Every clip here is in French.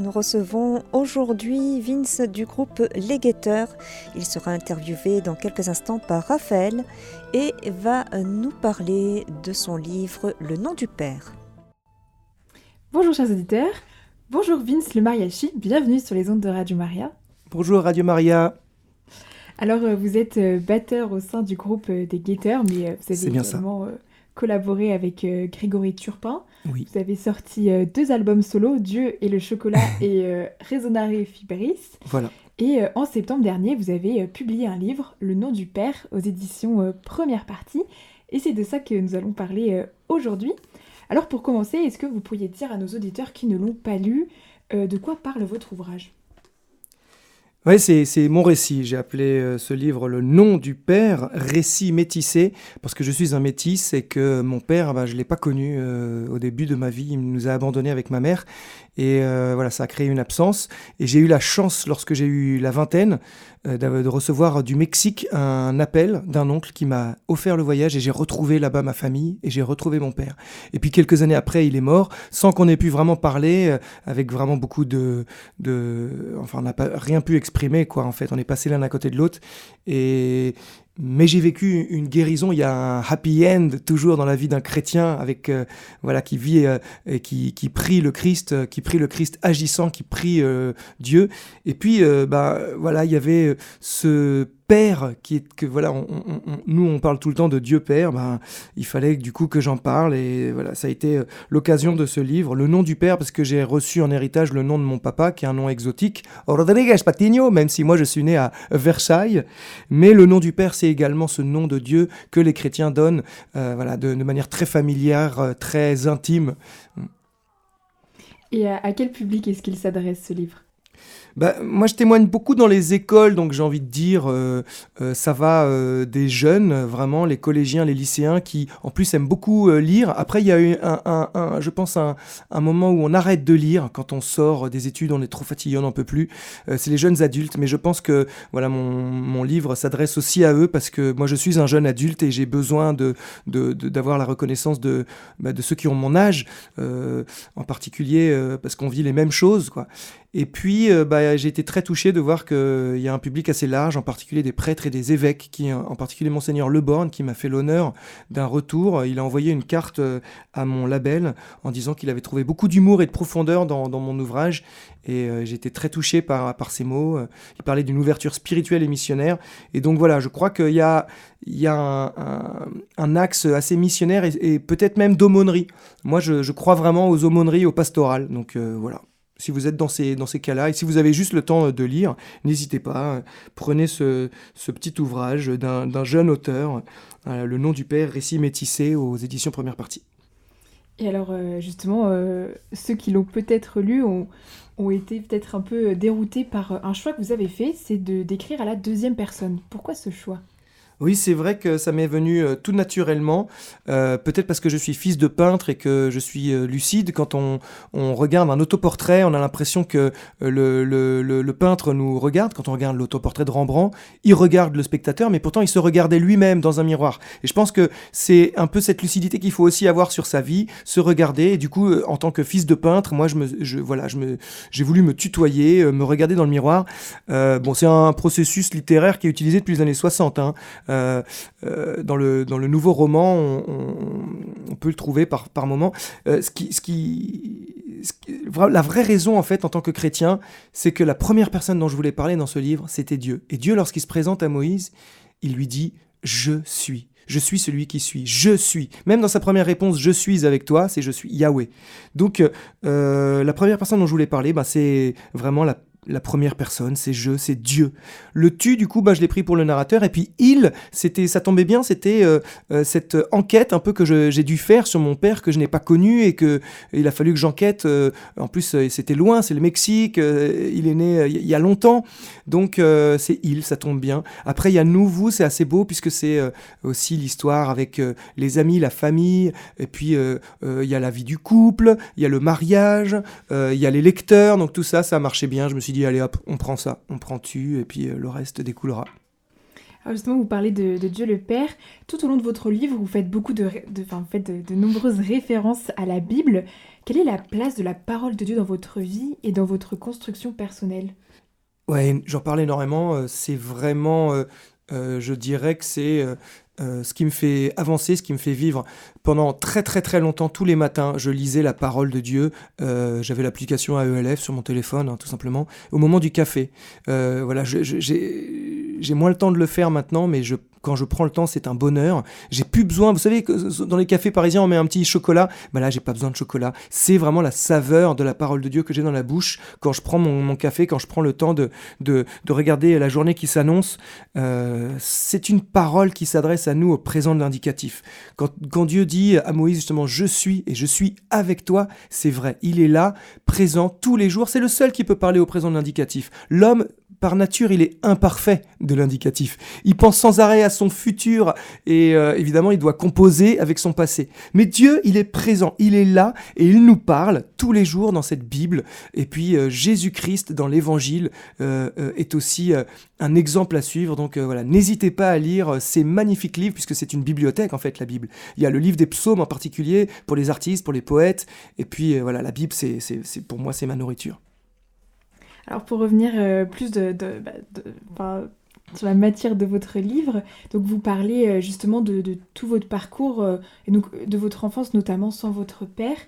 nous recevons aujourd'hui Vince du groupe Les Guetteurs. Il sera interviewé dans quelques instants par Raphaël et va nous parler de son livre Le nom du Père. Bonjour chers auditeurs, bonjour Vince le mariachi, bienvenue sur les ondes de Radio Maria. Bonjour Radio Maria. Alors euh, vous êtes euh, batteur au sein du groupe euh, des Guetteurs, mais vous avez également collaboré avec Grégory Turpin. Oui. Vous avez sorti deux albums solo, Dieu et le chocolat et Resonare Fibris. Voilà. Et en septembre dernier, vous avez publié un livre, Le nom du Père, aux éditions Première Partie. Et c'est de ça que nous allons parler aujourd'hui. Alors pour commencer, est-ce que vous pourriez dire à nos auditeurs qui ne l'ont pas lu de quoi parle votre ouvrage? Oui, c'est mon récit. J'ai appelé euh, ce livre Le nom du père, récit métissé, parce que je suis un métis et que mon père, bah, je ne l'ai pas connu euh, au début de ma vie. Il nous a abandonnés avec ma mère. Et euh, voilà, ça a créé une absence. Et j'ai eu la chance, lorsque j'ai eu la vingtaine, euh, de recevoir du Mexique un appel d'un oncle qui m'a offert le voyage et j'ai retrouvé là-bas ma famille et j'ai retrouvé mon père. Et puis quelques années après, il est mort sans qu'on ait pu vraiment parler, euh, avec vraiment beaucoup de, de, enfin, on n'a rien pu exprimer quoi. En fait, on est passé l'un à côté de l'autre et mais j'ai vécu une guérison. Il y a un happy end toujours dans la vie d'un chrétien avec euh, voilà qui vit euh, et qui, qui, prie le Christ, euh, qui prie le Christ agissant, qui prie Dieu. Et puis bah voilà, il y avait ce Père, qui est que voilà, nous on parle tout le temps de Dieu Père, ben, il fallait du coup que j'en parle et voilà, ça a été euh, l'occasion de ce livre, le nom du Père parce que j'ai reçu en héritage le nom de mon papa qui est un nom exotique, Rodriguez Patiño, même si moi je suis né à Versailles, mais le nom du Père c'est également ce nom de Dieu que les chrétiens donnent, euh, voilà, de, manière très familière, euh, très intime. Et à quel public est-ce qu'il s'adresse ce livre? Bah, moi, je témoigne beaucoup dans les écoles, donc j'ai envie de dire, euh, euh, ça va euh, des jeunes, vraiment, les collégiens, les lycéens, qui en plus aiment beaucoup lire. Après, il y a eu, un, je pense, un, moment où on arrête de lire quand on sort des études, on est trop fatigué, on n'en peut plus. c'est les jeunes adultes, mais je pense que voilà, mon, livre s'adresse aussi à eux parce que moi, je suis un jeune adulte et j'ai besoin de, d'avoir la reconnaissance de, bah, de ceux qui ont mon âge, en particulier parce qu'on vit les mêmes choses, quoi. Et puis, euh, bah, j'ai été très touché de voir qu'il y a un public assez large, en particulier des prêtres et des évêques, qui, en particulier Monseigneur Leborne, qui m'a fait l'honneur d'un retour. Il a envoyé une carte euh, à mon label en disant qu'il avait trouvé beaucoup d'humour et de profondeur dans, mon ouvrage. Et euh, été très touché par, par ces mots. Il parlait d'une ouverture spirituelle et missionnaire. Et donc voilà, je crois qu'il y a, il y a un, axe assez missionnaire et, peut-être même d'aumônerie. Moi, je, je, crois vraiment aux aumôneries, au pastoral. Donc voilà si vous êtes dans ces, dans ces cas-là, et si vous avez juste le temps de lire, n'hésitez pas, prenez ce, petit ouvrage d'un jeune auteur, euh, Le nom du père, récit métissé aux éditions première partie. Et alors euh, justement, euh, ceux qui l'ont peut-être lu ont, ont été peut-être un peu déroutés par un choix que vous avez fait, c'est de d'écrire à la deuxième personne. Pourquoi ce choix? Oui, c'est vrai que ça m'est venu euh, tout naturellement, euh, peut-être parce que je suis fils de peintre et que je suis euh, lucide. Quand on, regarde un autoportrait, on a l'impression que le, peintre nous regarde. Quand on regarde l'autoportrait de Rembrandt, il regarde le spectateur, mais pourtant il se regardait lui-même dans un miroir. Et je pense que c'est un peu cette lucidité qu'il faut aussi avoir sur sa vie, se regarder. Et du coup, en tant que fils de peintre, moi, je me, voilà, j'ai voulu me tutoyer, me regarder dans le miroir. bon, c'est un processus littéraire qui est utilisé depuis les années 60. Hein. Euh, euh, dans, le, dans le nouveau roman, on, peut le trouver par, par moment. Euh, ce qui, ce qui, la vraie raison, en fait, en tant que chrétien, c'est que la première personne dont je voulais parler dans ce livre, c'était Dieu. Et Dieu, lorsqu'il se présente à Moïse, il lui dit Je suis. Je suis celui qui suis. Je suis. Même dans sa première réponse, je suis avec toi, c'est je suis Yahweh. Donc, la première personne dont je voulais parler, bah, c'est vraiment la la première personne, c'est je, c'est Dieu. Le tu, du coup, bah, je l'ai pris pour le narrateur. Et puis il, c'était, ça tombait bien, c'était euh, euh, cette enquête un peu que j'ai dû faire sur mon père que je n'ai pas connu et que il a fallu que j'enquête. Euh, en plus, c'était loin, c'est le Mexique. il est né il y a longtemps, donc c'est il, ça tombe bien. Après, il y a nous, vous, c'est assez beau puisque c'est aussi l'histoire avec les amis, la famille. Et puis il y a la vie du couple, il y a le mariage, il y a les lecteurs. Donc tout ça, ça a marché bien. Je me suis dit, allez hop, on prend ça, on prend tu, et puis euh, le reste découlera. Alors justement, vous parlez de, Dieu le Père. Tout au long de votre livre, vous faites beaucoup de, de, de nombreuses références à la Bible. quelle est la place de la parole de Dieu dans votre vie et dans votre construction personnelle? Ouais, j'en parle énormément. euh, C'est vraiment, euh, je dirais que c'est euh, euh, ce qui me fait avancer, ce qui me fait vivre. Pendant très très très longtemps, tous les matins, je lisais la parole de Dieu. Euh, J'avais l'application AELF sur mon téléphone, hein, tout simplement. Au moment du café, Euh, voilà, j'ai moins le temps de le faire maintenant, mais je, quand je prends le temps, c'est un bonheur. J'ai plus besoin. Vous savez que dans les cafés parisiens, on met un petit chocolat. Bah là, j'ai pas besoin de chocolat. C'est vraiment la saveur de la parole de Dieu que j'ai dans la bouche quand je prends mon, café, quand je prends le temps de, de, de regarder la journée qui s'annonce. Euh, c'est une parole qui s'adresse à nous au présent de l'indicatif. Quand, quand Dieu dit à Moïse justement je suis et je suis avec toi, c'est vrai. Il est là, présent tous les jours. C'est le seul qui peut parler au présent de l'indicatif. L'homme par nature, il est imparfait de l'indicatif. Il pense sans arrêt à son futur et euh, évidemment, il doit composer avec son passé. Mais Dieu, il est présent, il est là et il nous parle tous les jours dans cette Bible. Et puis euh, Jésus-Christ dans l'Évangile euh, euh, est aussi euh, un exemple à suivre. Donc euh, voilà, n'hésitez pas à lire ces magnifiques livres puisque c'est une bibliothèque en fait la Bible. Il y a le livre des psaumes en particulier pour les artistes, pour les poètes. Et puis voilà, la Bible, c'est- pour moi, c'est ma nourriture. Alors pour revenir euh, plus de, bah, sur la matière de votre livre, donc vous parlez euh, justement de, de tout votre parcours euh, et donc de votre enfance notamment sans votre père.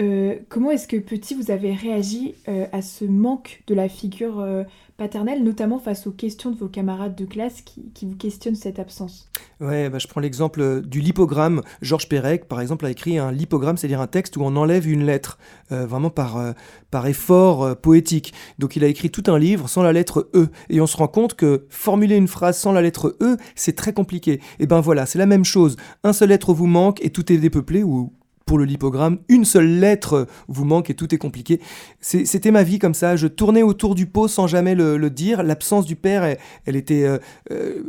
Euh, comment est-ce que petit vous avez réagi euh, à ce manque de la figure euh, paternelle, notamment face aux questions de vos camarades de classe qui, qui vous questionnent cette absence? Ouais, bah, je prends l'exemple du lipogramme. Georges Perec, par exemple, a écrit un lipogramme, c'est-à-dire un texte où on enlève une lettre, vraiment par, par effort poétique. Donc il a écrit tout un livre sans la lettre E. Et on se rend compte que formuler une phrase sans la lettre E, c'est très compliqué. Et ben voilà, c'est la même chose. Un seul lettre vous manque et tout est dépeuplé, ou pour le lipogramme, une seule lettre vous manque et tout est compliqué. C'était ma vie comme ça. Je tournais autour du pot sans jamais le, dire. L'absence du père, elle, elle était, euh, euh,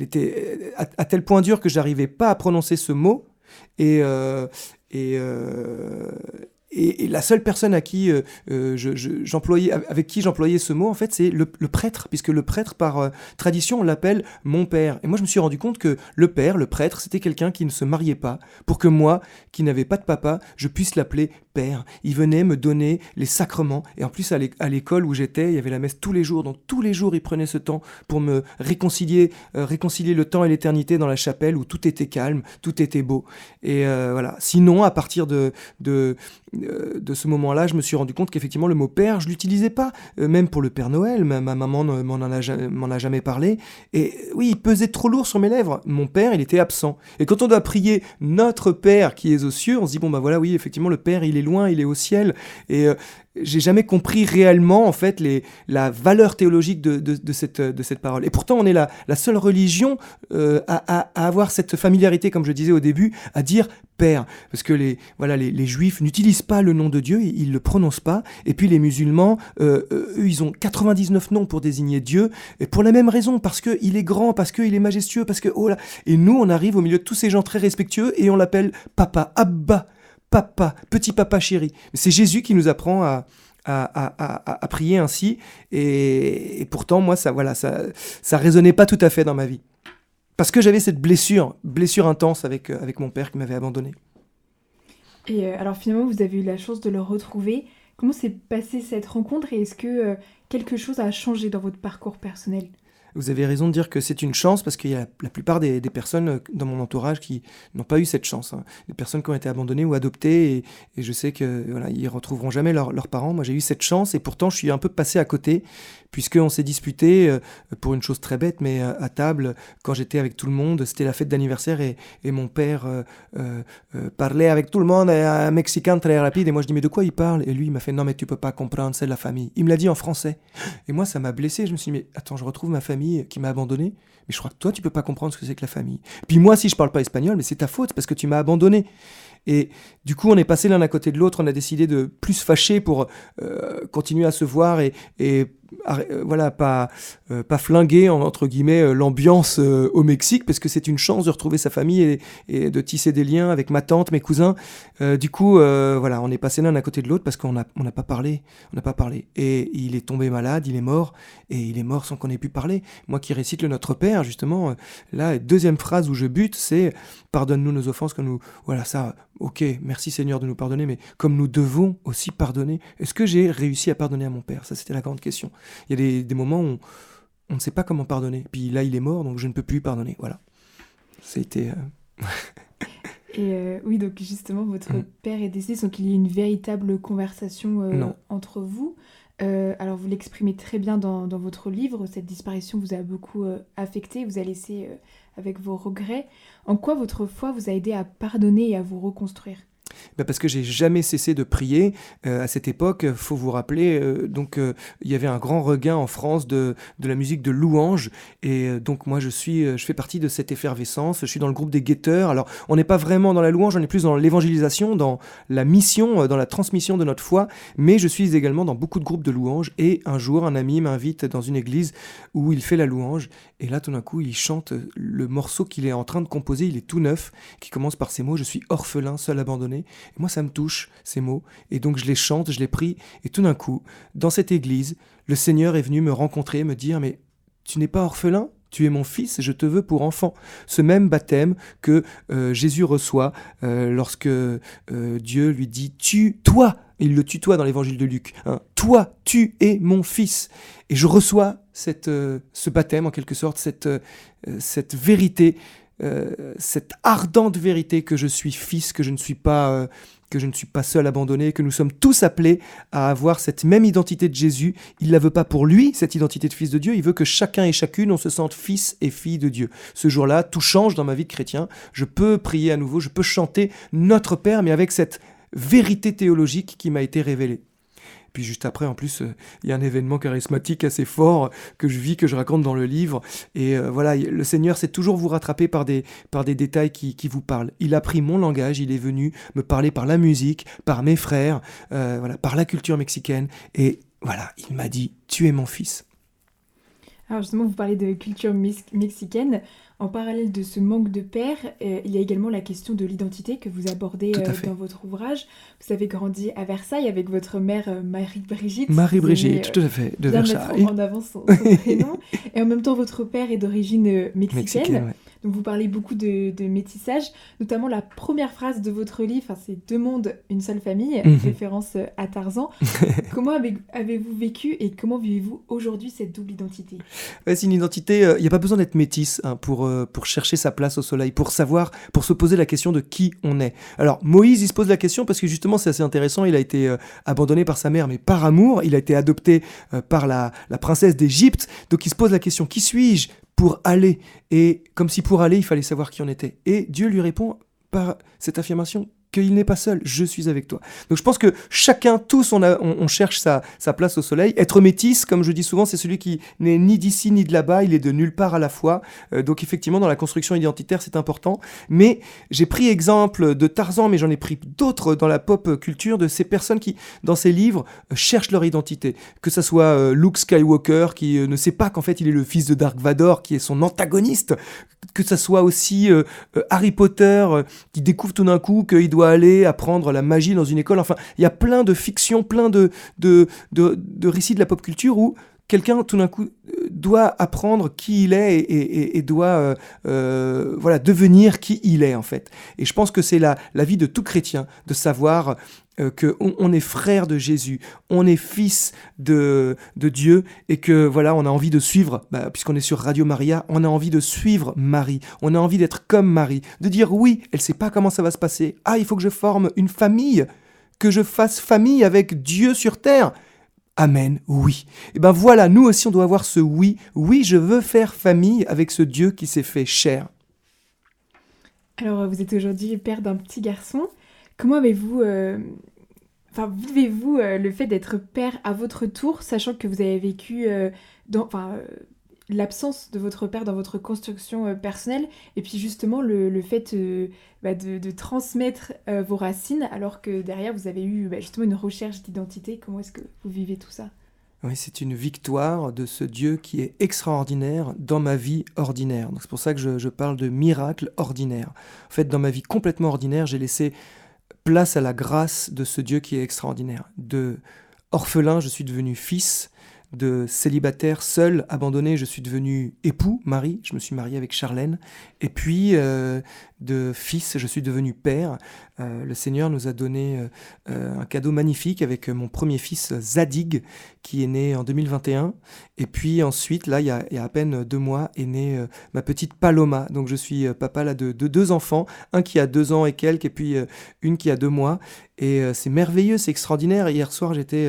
était à, tel point dur que j'arrivais pas à prononcer ce mot. Et, euh, euh, et, la seule personne à qui euh, euh, je- je- avec qui j'employais ce mot, en fait, c'est le, le prêtre, puisque le prêtre, par euh, tradition, on l'appelle mon père. Et moi, je me suis rendu compte que le père, le prêtre, c'était quelqu'un qui ne se mariait pas, pour que moi, qui n'avais pas de papa, je puisse l'appeler père. Il venait me donner les sacrements. Et en plus, à l'é- à l'école où j'étais, il y avait la messe tous les jours. Donc tous les jours, il prenait ce temps pour me réconcilier, euh, réconcilier le temps et l'éternité dans la chapelle où tout était calme, tout était beau. Et voilà. Sinon, à partir de, de, de ce moment-là, je me suis rendu compte qu'effectivement, le mot père, je l'utilisais pas. Euh, même pour le Père Noël, ma, ma maman m'en en a, jamais parlé. Et oui, il pesait trop lourd sur mes lèvres. Mon père, il était absent. Et quand on doit prier notre Père qui est aux cieux, on se dit, bon, bah voilà, oui, effectivement, le Père, il est loin, il est au ciel. Et euh, j'ai jamais compris réellement, en fait, la valeur théologique de, cette, parole. Et pourtant, on est la, la seule religion euh, à- à avoir cette familiarité, comme je disais au début, à dire Père. Parce que les, voilà, les, Juifs n'utilisent pas le nom de Dieu, ils ne le prononcent pas. Et puis les musulmans, euh, euh, eux, ils ont 99 noms pour désigner Dieu, et pour la même raison, parce qu'il est grand, parce qu'il est majestueux, parce que, oh là. Et nous, on arrive au milieu de tous ces gens très respectueux, et on l'appelle Papa, Abba, Papa, petit papa chéri. C'est Jésus qui nous apprend à, à, à- à- prier ainsi. Et, et pourtant, moi, ça, voilà, ça, ça résonnait pas tout à fait dans ma vie. Parce que j'avais cette blessure, blessure intense avec, euh, avec mon père qui m'avait abandonné. Et euh, alors finalement, vous avez eu la chance de le retrouver. Comment s'est passée cette rencontre et est-ce que euh, quelque chose a changé dans votre parcours personnel? Vous avez raison de dire que c'est une chance parce qu'il y a la plupart des, des personnes dans mon entourage qui n'ont pas eu cette chance. hein. Des personnes qui ont été abandonnées ou adoptées et, et je sais que voilà, ils retrouveront jamais leurs leurs parents. Moi, j'ai eu cette chance et pourtant, je suis un peu passé à côté puisqu'on s'est disputé euh, pour une chose très bête, mais euh, à table, quand j'étais avec tout le monde, c'était la fête d'anniversaire et, et mon père euh, euh, euh, parlait avec tout le monde, un mexicain très rapide, et moi je dis mais de quoi il parle? Et lui il m'a fait non mais tu peux pas comprendre, c'est la famille. Il me l'a dit en français. Et moi ça m'a blessé, je me suis dit mais attends, je retrouve ma famille qui m'a abandonné, mais je crois que toi tu peux pas comprendre ce que c'est que la famille. Puis moi si je parle pas espagnol, mais c'est ta faute parce que tu m'as abandonné. Et du coup, on est passé l'un à côté de l'autre. On a décidé de plus fâcher pour euh, continuer à se voir et, et voilà, pas, pas flinguer, entre guillemets, l'ambiance au Mexique, parce que c'est une chance de retrouver sa famille et, de tisser des liens avec ma tante, mes cousins. du coup, voilà, on est passé l'un à côté de l'autre parce qu'on n'a on pas parlé, on n'a pas parlé. Et il est tombé malade, il est mort, et il est mort sans qu'on ait pu parler. Moi qui récite le Notre Père, justement, là, deuxième phrase où je bute, c'est pardonne-nous nos offenses comme nous. Voilà, ça, ok, merci Seigneur de nous pardonner, mais comme nous devons aussi pardonner. Est-ce que j'ai réussi à pardonner à mon Père? Ça, c'était la grande question. Il y a des, moments où on, ne sait pas comment pardonner. Puis là, il est mort, donc je ne peux plus pardonner. Voilà. C'était. Euh, Et euh, oui, donc justement, votre mm. père est décédé, donc il y a une véritable conversation euh, entre vous. alors vous l'exprimez très bien dans, dans, votre livre, cette disparition vous a beaucoup affecté, vous a laissé avec vos regrets. En quoi votre foi vous a aidé à pardonner et à vous reconstruire? Ben parce que j'ai jamais cessé de prier. Euh, à cette époque, faut vous rappeler, euh, donc euh, il y avait un grand regain en France de, de la musique de louange, et donc moi je suis, je fais partie de cette effervescence. Je suis dans le groupe des guetteurs. Alors on n'est pas vraiment dans la louange, on est plus dans l'évangélisation, dans la mission, dans la transmission de notre foi, mais je suis également dans beaucoup de groupes de louange. Et un jour, un ami m'invite dans une église où il fait la louange, et là tout d'un coup il chante le morceau qu'il est en train de composer. Il est tout neuf, qui commence par ces mots "Je suis orphelin, seul abandonné". Moi, ça me touche, ces mots. Et donc, je les chante, je les prie. Et tout d'un coup, dans cette église, le Seigneur est venu me rencontrer, me dire, mais tu n'es pas orphelin? Tu es mon fils, je te veux pour enfant. Ce même baptême que euh, Jésus reçoit euh, lorsque euh, Dieu lui dit Tu, toi, il le tutoie dans l'évangile de Luc, hein, toi, tu es mon fils. Et je reçois ce baptême, en quelque sorte, cette vérité euh, cette ardente vérité que je suis fils, que je ne suis pas euh, que je ne suis pas seul abandonné, que nous sommes tous appelés à avoir cette même identité de Jésus. Il ne la veut pas pour lui, cette identité de fils de Dieu, il veut que chacun et chacune, on se sente fils et fille de Dieu. Ce jour-là, tout change dans ma vie de chrétien. Je peux prier à nouveau, je peux chanter notre Père, mais avec cette vérité théologique qui m'a été révélée. Puis juste après, en plus, euh, il y a un événement charismatique assez fort que je vis, que je raconte dans le livre. Et euh, voilà, le Seigneur sait toujours vous rattraper par des, détails qui, qui, vous parlent. Il a pris mon langage, il est venu me parler par la musique, par mes frères, euh, par la culture mexicaine. Et voilà, il m'a dit, tu es mon fils. Alors justement, vous parlez de culture mexicaine. En parallèle de ce manque de père, euh, il y a également la question de l'identité que vous abordez euh, dans votre ouvrage. Vous avez grandi à Versailles avec votre mère euh, Marie-Brigitte. Marie-Brigitte, tout à fait, de Versailles. en avant son, prénom. Et en même temps, votre père est d'origine mexicaine. Donc vous parlez beaucoup de, métissage, notamment la première phrase de votre livre, c'est deux mondes, une seule famille, mhm. référence à Tarzan. comment avez-vous vécu et comment vivez-vous aujourd'hui cette double identité? C'est une identité, il n'y a pas besoin d'être métisse hein, pour, euh, pour chercher sa place au soleil, pour savoir, pour se poser la question de qui on est. Alors Moïse, il se pose la question parce que justement c'est assez intéressant, il a été euh, abandonné par sa mère, mais par amour, il a été adopté euh, par la, la princesse d'Égypte, donc il se pose la question, qui suis-je? Pour aller. Et comme si pour aller, il fallait savoir qui on était. Et Dieu lui répond par cette affirmation qu'il n'est pas seul, je suis avec toi. Donc je pense que chacun, tous, on, a, on, cherche sa, place au soleil. Être métis, comme je dis souvent, c'est celui qui n'est ni d'ici ni de là-bas, il est de nulle part à la fois. Euh, donc effectivement, dans la construction identitaire, c'est important. Mais j'ai pris exemple de Tarzan, mais j'en ai pris d'autres dans la pop culture, de ces personnes qui, dans ces livres, euh, cherchent leur identité. Que ce soit euh, Luke Skywalker, qui ne sait pas qu'en fait il est le fils de Dark Vador, qui est son antagoniste. Que ce soit aussi Harry Potter, qui découvre tout d'un coup qu'il doit aller apprendre la magie dans une école. Enfin, il y a plein de fictions, plein de, récits de la pop culture où quelqu'un tout d'un coup euh, doit apprendre qui il est et, doit euh, euh, voilà devenir qui il est en fait. Et je pense que c'est la, la vie de tout chrétien de savoir euh, qu'on on est frère de Jésus, on est fils de, de Dieu et que voilà, on a envie de suivre, bah, puisqu'on est sur Radio Maria, on a envie de suivre Marie, on a envie d'être comme Marie, de dire oui, elle sait pas comment ça va se passer, ah, il faut que je forme une famille, que je fasse famille avec Dieu sur terre. Amen, oui. Et ben voilà, nous aussi on doit avoir ce oui, oui, je veux faire famille avec ce Dieu qui s'est fait cher. Alors vous êtes aujourd'hui père d'un petit garçon. Comment avez-vous euh, Enfin, vivez-vous euh, le fait d'être père à votre tour, sachant que vous avez vécu euh, enfin, euh, l'absence de votre père dans votre construction personnelle, et puis justement le, fait bah, de, transmettre vos racines, alors que derrière vous avez eu bah, justement une recherche d'identité. Comment est-ce que vous vivez tout ça? Oui, c'est une victoire de ce Dieu qui est extraordinaire dans ma vie ordinaire. C'est pour ça que je, je, parle de miracle ordinaire. En fait, dans ma vie complètement ordinaire, j'ai laissé place à la grâce de ce Dieu qui est extraordinaire. De orphelin, je suis devenu fils de célibataire seul, abandonné, je suis devenu époux, mari, je me suis marié avec Charlène, et puis euh, de fils, je suis devenu père. Euh, le Seigneur nous a donné euh, un cadeau magnifique avec mon premier fils Zadig, qui est né en 2021, et puis ensuite, là, il y a, à peine deux mois, est née ma petite Paloma, donc je suis papa là de, de, deux enfants, un qui a deux ans et quelques, et puis une qui a deux mois, et c'est merveilleux, c'est extraordinaire. Hier soir, j'étais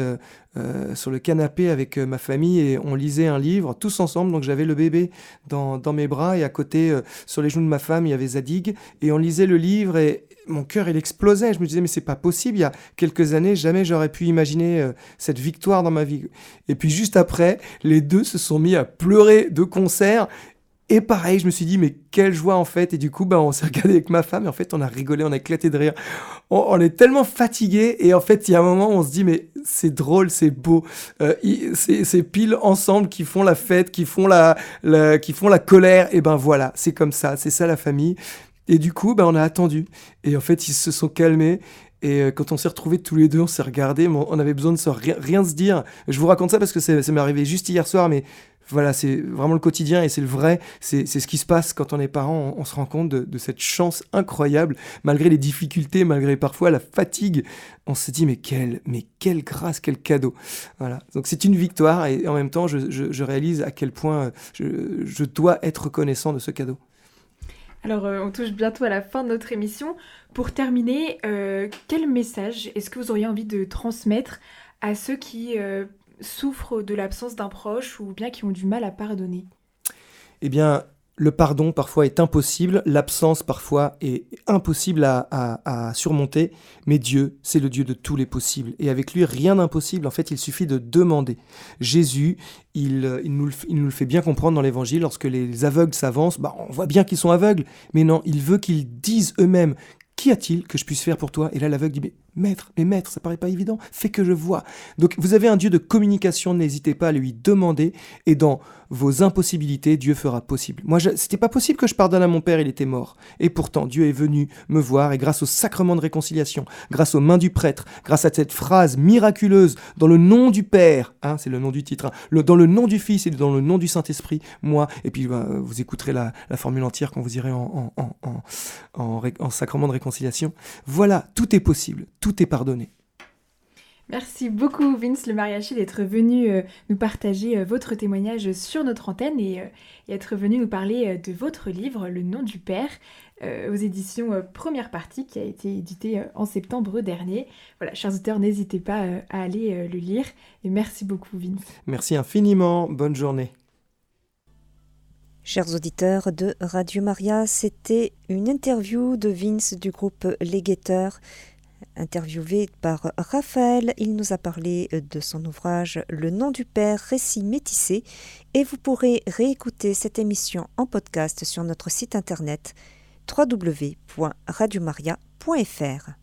euh, sur le canapé avec euh, ma famille et on lisait un livre tous ensemble. Donc j'avais le bébé dans, dans, mes bras et à côté, euh, sur les genoux de ma femme, il y avait Zadig. Et on lisait le livre et mon cœur, il explosait. Je me disais, mais c'est pas possible. Il y a quelques années, jamais j'aurais pu imaginer cette victoire dans ma vie. Et puis juste après, les deux se sont mis à pleurer de concert et pareil, je me suis dit, mais quelle joie en fait. Et du coup, bah, on s'est regardé avec ma femme et en fait, on a rigolé, on a éclaté de rire. On, est tellement fatigué et en fait, il y a un moment où on se dit, mais c'est drôle, c'est beau. Euh, c'est pile ensemble qui font la fête, qui font la, qui font la colère. Et ben voilà, c'est comme ça, c'est ça la famille. Et du coup, bah, on a attendu. Et en fait, ils se sont calmés. Et euh, quand on s'est retrouvés tous les deux, on s'est regardés, on avait besoin de se rien, rien, se dire. Je vous raconte ça parce que ça m'est arrivé juste hier soir, mais voilà, c'est vraiment le quotidien et c'est le vrai. C'est ce qui se passe quand on est parent. On, se rend compte de, cette chance incroyable, malgré les difficultés, malgré parfois la fatigue. On se dit mais quelle, mais quelle grâce, quel cadeau. Voilà. Donc c'est une victoire et en même temps, je, réalise à quel point je, dois être reconnaissant de ce cadeau. Alors, euh, on touche bientôt à la fin de notre émission. Pour terminer, euh, quel message est-ce que vous auriez envie de transmettre à ceux qui euh, souffrent de l'absence d'un proche ou bien qui ont du mal à pardonner? Eh bien, le pardon parfois est impossible, l'absence parfois est impossible à, surmonter, mais Dieu, c'est le Dieu de tous les possibles. Et avec lui, rien d'impossible, en fait, il suffit de demander. Jésus, il, nous, le, fait bien comprendre dans l'Évangile, lorsque les aveugles s'avancent, bah, on voit bien qu'ils sont aveugles, mais non, il veut qu'ils disent eux-mêmes, Qu'y a-t-il que je puisse faire pour toi? Et là, l'aveugle dit, mais maître, mais maître, ça paraît pas évident, fais que je vois. Donc vous avez un Dieu de communication, n'hésitez pas à lui demander, et dans vos impossibilités, Dieu fera possible. Moi, c'était pas possible que je pardonne à mon père, il était mort. Et pourtant, Dieu est venu me voir, et grâce au sacrement de réconciliation, grâce aux mains du prêtre, grâce à cette phrase miraculeuse, dans le nom du Père, hein, c'est le nom du titre, hein, dans le nom du Fils et dans le nom du Saint-Esprit, moi, et puis bah, vous écouterez la, formule entière quand vous irez en sacrement de réconciliation. Voilà, tout est possible tout est pardonné. Merci beaucoup Vince le mariachi d'être venu euh, nous partager euh, votre témoignage sur notre antenne et, euh, être venu nous parler de votre livre Le nom du Père aux éditions Première Partie qui a été édité en septembre dernier. Voilà, chers auteurs, n'hésitez pas à aller le lire et merci beaucoup Vince. Merci infiniment, bonne journée. Chers auditeurs de Radio Maria, c'était une interview de Vince du groupe Les Guetteurs Interviewé par Raphaël, il nous a parlé de son ouvrage Le nom du Père, récit métissé, et vous pourrez réécouter cette émission en podcast sur notre site internet www.radiomaria.fr.